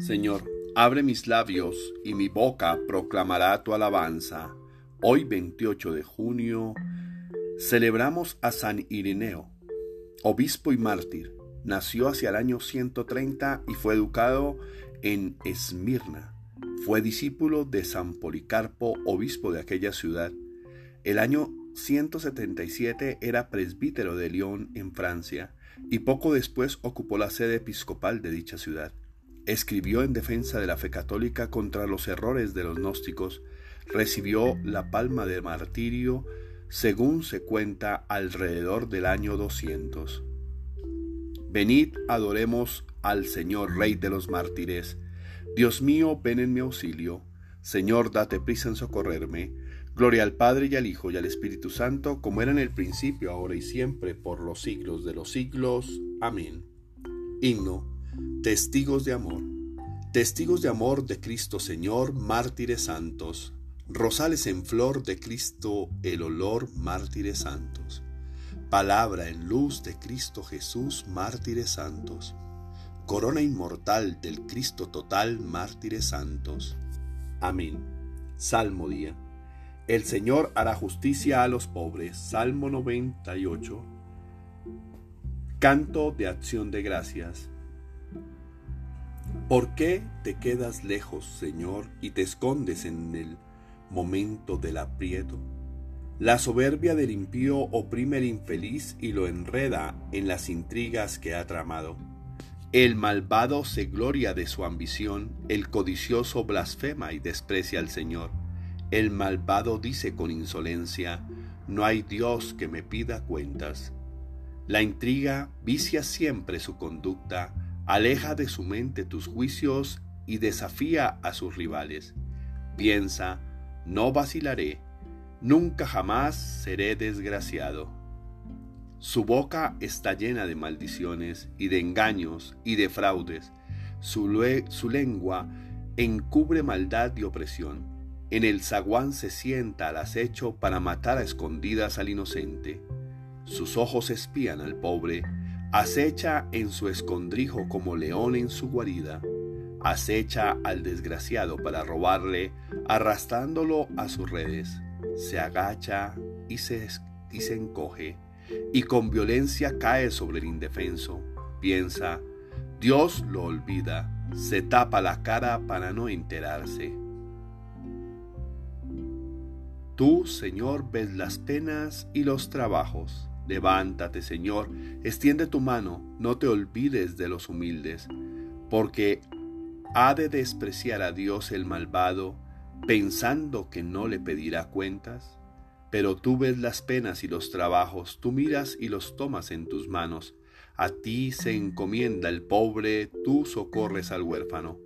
Señor, abre mis labios y mi boca proclamará tu alabanza. Hoy 28 de junio celebramos a San Irineo, obispo y mártir. Nació hacia el año 130 y fue educado en Esmirna. Fue discípulo de San Policarpo, obispo de aquella ciudad. El año 177 era presbítero de Lyon en Francia y poco después ocupó la sede episcopal de dicha ciudad. Escribió en defensa de la fe católica contra los errores de los gnósticos, recibió la palma de martirio, según se cuenta, alrededor del año 200. Venid, adoremos al Señor, Rey de los mártires. Dios mío, ven en mi auxilio. Señor, date prisa en socorrerme. Gloria al Padre y al Hijo y al Espíritu Santo, como era en el principio, ahora y siempre, por los siglos de los siglos. Amén. Himno Testigos de amor. Testigos de amor de Cristo Señor, mártires santos. Rosales en flor de Cristo, el olor, mártires santos. Palabra en luz de Cristo Jesús, mártires santos. Corona inmortal del Cristo total, mártires santos. Amén. Salmo día. El Señor hará justicia a los pobres. Salmo 98. Canto de acción de gracias. ¿Por qué te quedas lejos, Señor, y te escondes en el momento del aprieto? La soberbia del impío oprime al infeliz y lo enreda en las intrigas que ha tramado. El malvado se gloria de su ambición, el codicioso blasfema y desprecia al Señor. El malvado dice con insolencia, no hay Dios que me pida cuentas. La intriga vicia siempre su conducta, Aleja de su mente tus juicios y desafía a sus rivales. Piensa, no vacilaré, nunca jamás seré desgraciado. Su boca está llena de maldiciones y de engaños y de fraudes. Su, su lengua encubre maldad y opresión. En el zaguán se sienta al acecho para matar a escondidas al inocente. Sus ojos espían al pobre Acecha en su escondrijo como león en su guarida. Acecha al desgraciado para robarle, arrastrándolo a sus redes. Se agacha y se, y se encoge, y con violencia cae sobre el indefenso. Piensa, Dios lo olvida, se tapa la cara para no enterarse. Tú, Señor, ves las penas y los trabajos Levántate, Señor, extiende tu mano, no te olvides de los humildes, porque ha de despreciar a Dios el malvado, pensando que no le pedirá cuentas. Pero tú ves las penas y los trabajos, tú miras y los tomas en tus manos. A ti se encomienda el pobre, tú socorres al huérfano.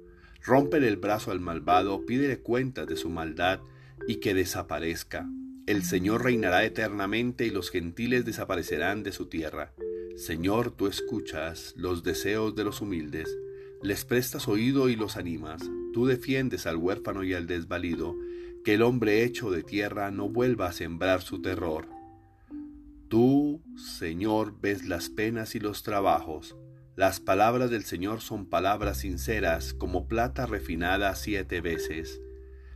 Rómpele el brazo al malvado, pídele cuentas de su maldad y que desaparezca. El Señor reinará eternamente y los gentiles desaparecerán de su tierra. Señor, tú escuchas los deseos de los humildes, les prestas oído y los animas. Tú defiendes al huérfano y al desvalido, que el hombre hecho de tierra no vuelva a sembrar su terror. Tú, Señor, ves las penas y los trabajos. Las palabras del Señor son palabras sinceras, como plata refinada siete veces.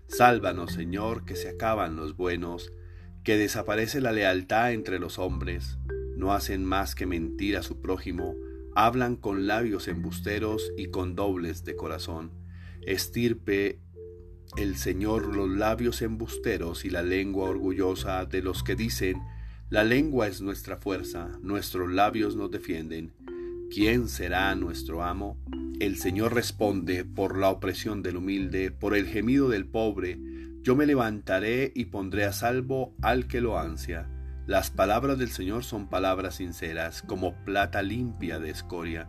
Sálvanos, Señor, que se acaban los buenos, que desaparece la lealtad entre los hombres, no hacen más que mentir a su prójimo, hablan con labios embusteros y con dobles de corazón. Estirpe el Señor los labios embusteros y la lengua orgullosa de los que dicen, la lengua es nuestra fuerza, nuestros labios nos defienden. ¿Quién será nuestro amo? El Señor responde por la opresión del humilde, por el gemido del pobre, yo me levantaré y pondré a salvo al que lo ansia. Las palabras del Señor son palabras sinceras, como plata limpia de escoria,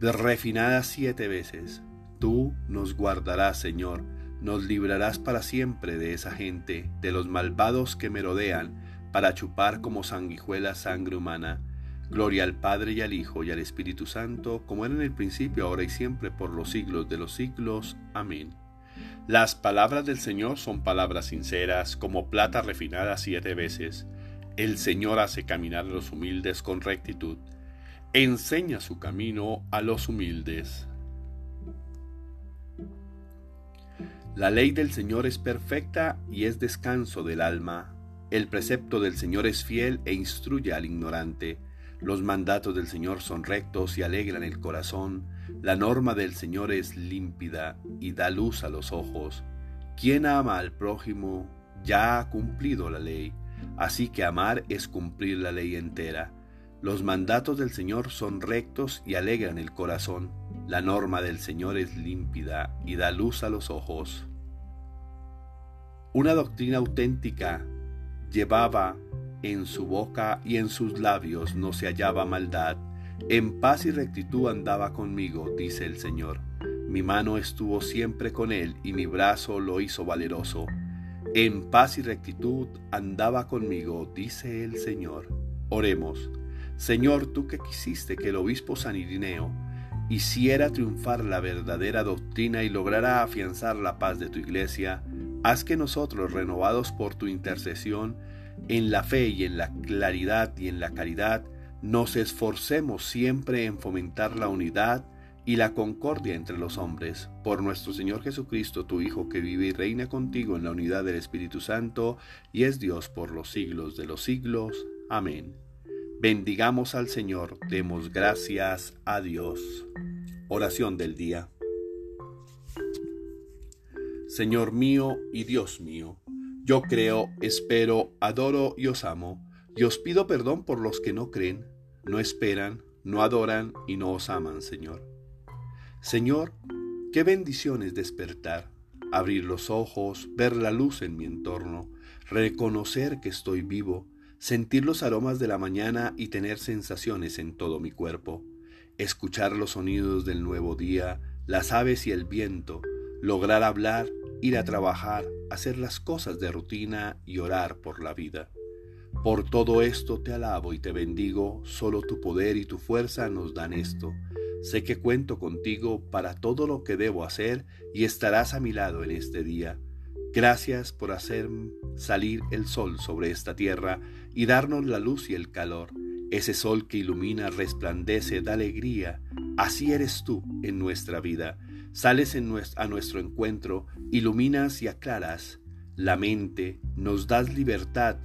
refinada siete veces. Tú nos guardarás, Señor, nos librarás para siempre de esa gente, de los malvados que me rodean, para chupar como sanguijuela sangre humana. Gloria al Padre y al Hijo y al Espíritu Santo, como era en el principio, ahora y siempre, por los siglos de los siglos. Amén. Las palabras del Señor son palabras sinceras, como plata refinada siete veces. El Señor hace caminar a los humildes con rectitud. Enseña su camino a los humildes. La ley del Señor es perfecta y es descanso del alma. El precepto del Señor es fiel e instruye al ignorante. Los mandatos del Señor son rectos y alegran el corazón. La norma del Señor es límpida y da luz a los ojos. Quien ama al prójimo ya ha cumplido la ley. Así que amar es cumplir la ley entera. Los mandatos del Señor son rectos y alegran el corazón. La norma del Señor es límpida y da luz a los ojos. Una doctrina auténtica llevaba en su boca y en sus labios no se hallaba maldad. En paz y rectitud andaba conmigo, dice el Señor. Mi mano estuvo siempre con él y mi brazo lo hizo valeroso. En paz y rectitud andaba conmigo, dice el Señor. Oremos. Señor, tú que quisiste que el obispo San Irineo hiciera triunfar la verdadera doctrina y lograra afianzar la paz de tu iglesia, haz que nosotros, renovados por tu intercesión, en la fe y en la claridad y en la caridad, nos esforcemos siempre en fomentar la unidad y la concordia entre los hombres, por nuestro Señor Jesucristo, tu Hijo, que vive y reina contigo en la unidad del Espíritu Santo, y es Dios por los siglos de los siglos. Amén. Bendigamos al Señor, demos gracias a Dios. Oración del día. Señor mío y Dios mío, yo creo, espero, adoro y os amo, y os pido perdón por los que no creen, no esperan, no adoran y no os aman, Señor. Señor, qué bendición es despertar, abrir los ojos, ver la luz en mi entorno, reconocer que estoy vivo, sentir los aromas de la mañana y tener sensaciones en todo mi cuerpo, escuchar los sonidos del nuevo día, las aves y el viento, lograr hablar, ir a trabajar, hacer las cosas de rutina y orar por la vida. Por todo esto te alabo y te bendigo, solo tu poder y tu fuerza nos dan esto. Sé que cuento contigo para todo lo que debo hacer y estarás a mi lado en este día. Gracias por hacer salir el sol sobre esta tierra y darnos la luz y el calor. Ese sol que ilumina, resplandece, da alegría. Así eres tú en nuestra vida. Sales a nuestro encuentro, iluminas y aclaras la mente, nos das libertad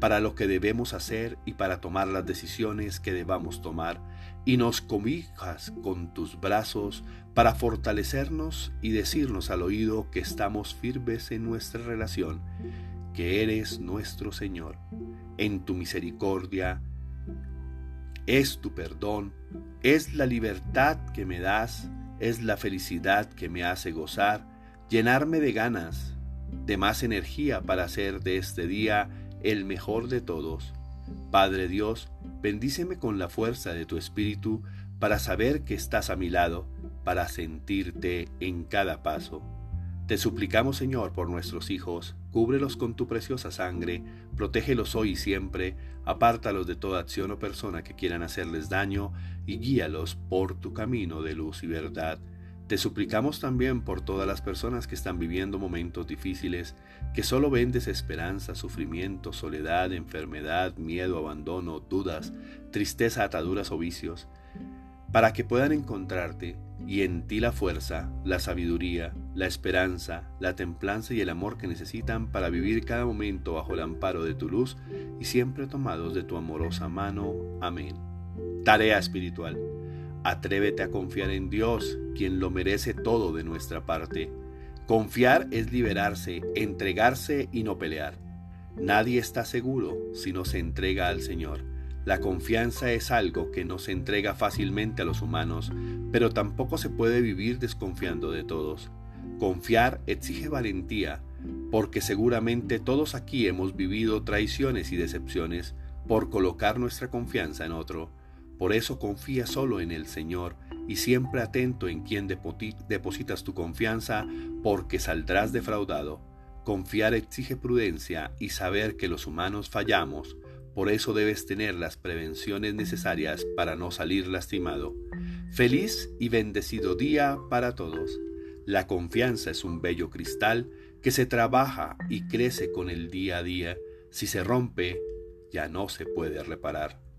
para lo que debemos hacer y para tomar las decisiones que debamos tomar, y nos cobijas con tus brazos para fortalecernos y decirnos al oído que estamos firmes en nuestra relación, que eres nuestro Señor. En tu misericordia es tu perdón, es la libertad que me das es la felicidad que me hace gozar, llenarme de ganas, de más energía para hacer de este día el mejor de todos. Padre Dios, bendíceme con la fuerza de tu Espíritu para saber que estás a mi lado, para sentirte en cada paso. Te suplicamos, Señor, por nuestros hijos, cúbrelos con tu preciosa sangre, protégelos hoy y siempre, apártalos de toda acción o persona que quieran hacerles daño y guíalos por tu camino de luz y verdad. Te suplicamos también por todas las personas que están viviendo momentos difíciles, que solo ven desesperanza, sufrimiento, soledad, enfermedad, miedo, abandono, dudas, tristeza, ataduras o vicios para que puedan encontrarte y en ti la fuerza, la sabiduría, la esperanza, la templanza y el amor que necesitan para vivir cada momento bajo el amparo de tu luz y siempre tomados de tu amorosa mano. Amén. Tarea espiritual. Atrévete a confiar en Dios, quien lo merece todo de nuestra parte. Confiar es liberarse, entregarse y no pelear. Nadie está seguro si no se entrega al Señor. La confianza es algo que no se entrega fácilmente a los humanos, pero tampoco se puede vivir desconfiando de todos. Confiar exige valentía, porque seguramente todos aquí hemos vivido traiciones y decepciones por colocar nuestra confianza en otro. Por eso confía solo en el Señor y siempre atento en quien depositas tu confianza, porque saldrás defraudado. Confiar exige prudencia y saber que los humanos fallamos, por eso debes tener las prevenciones necesarias para no salir lastimado. Feliz y bendecido día para todos. La confianza es un bello cristal que se trabaja y crece con el día a día. Si se rompe, ya no se puede reparar.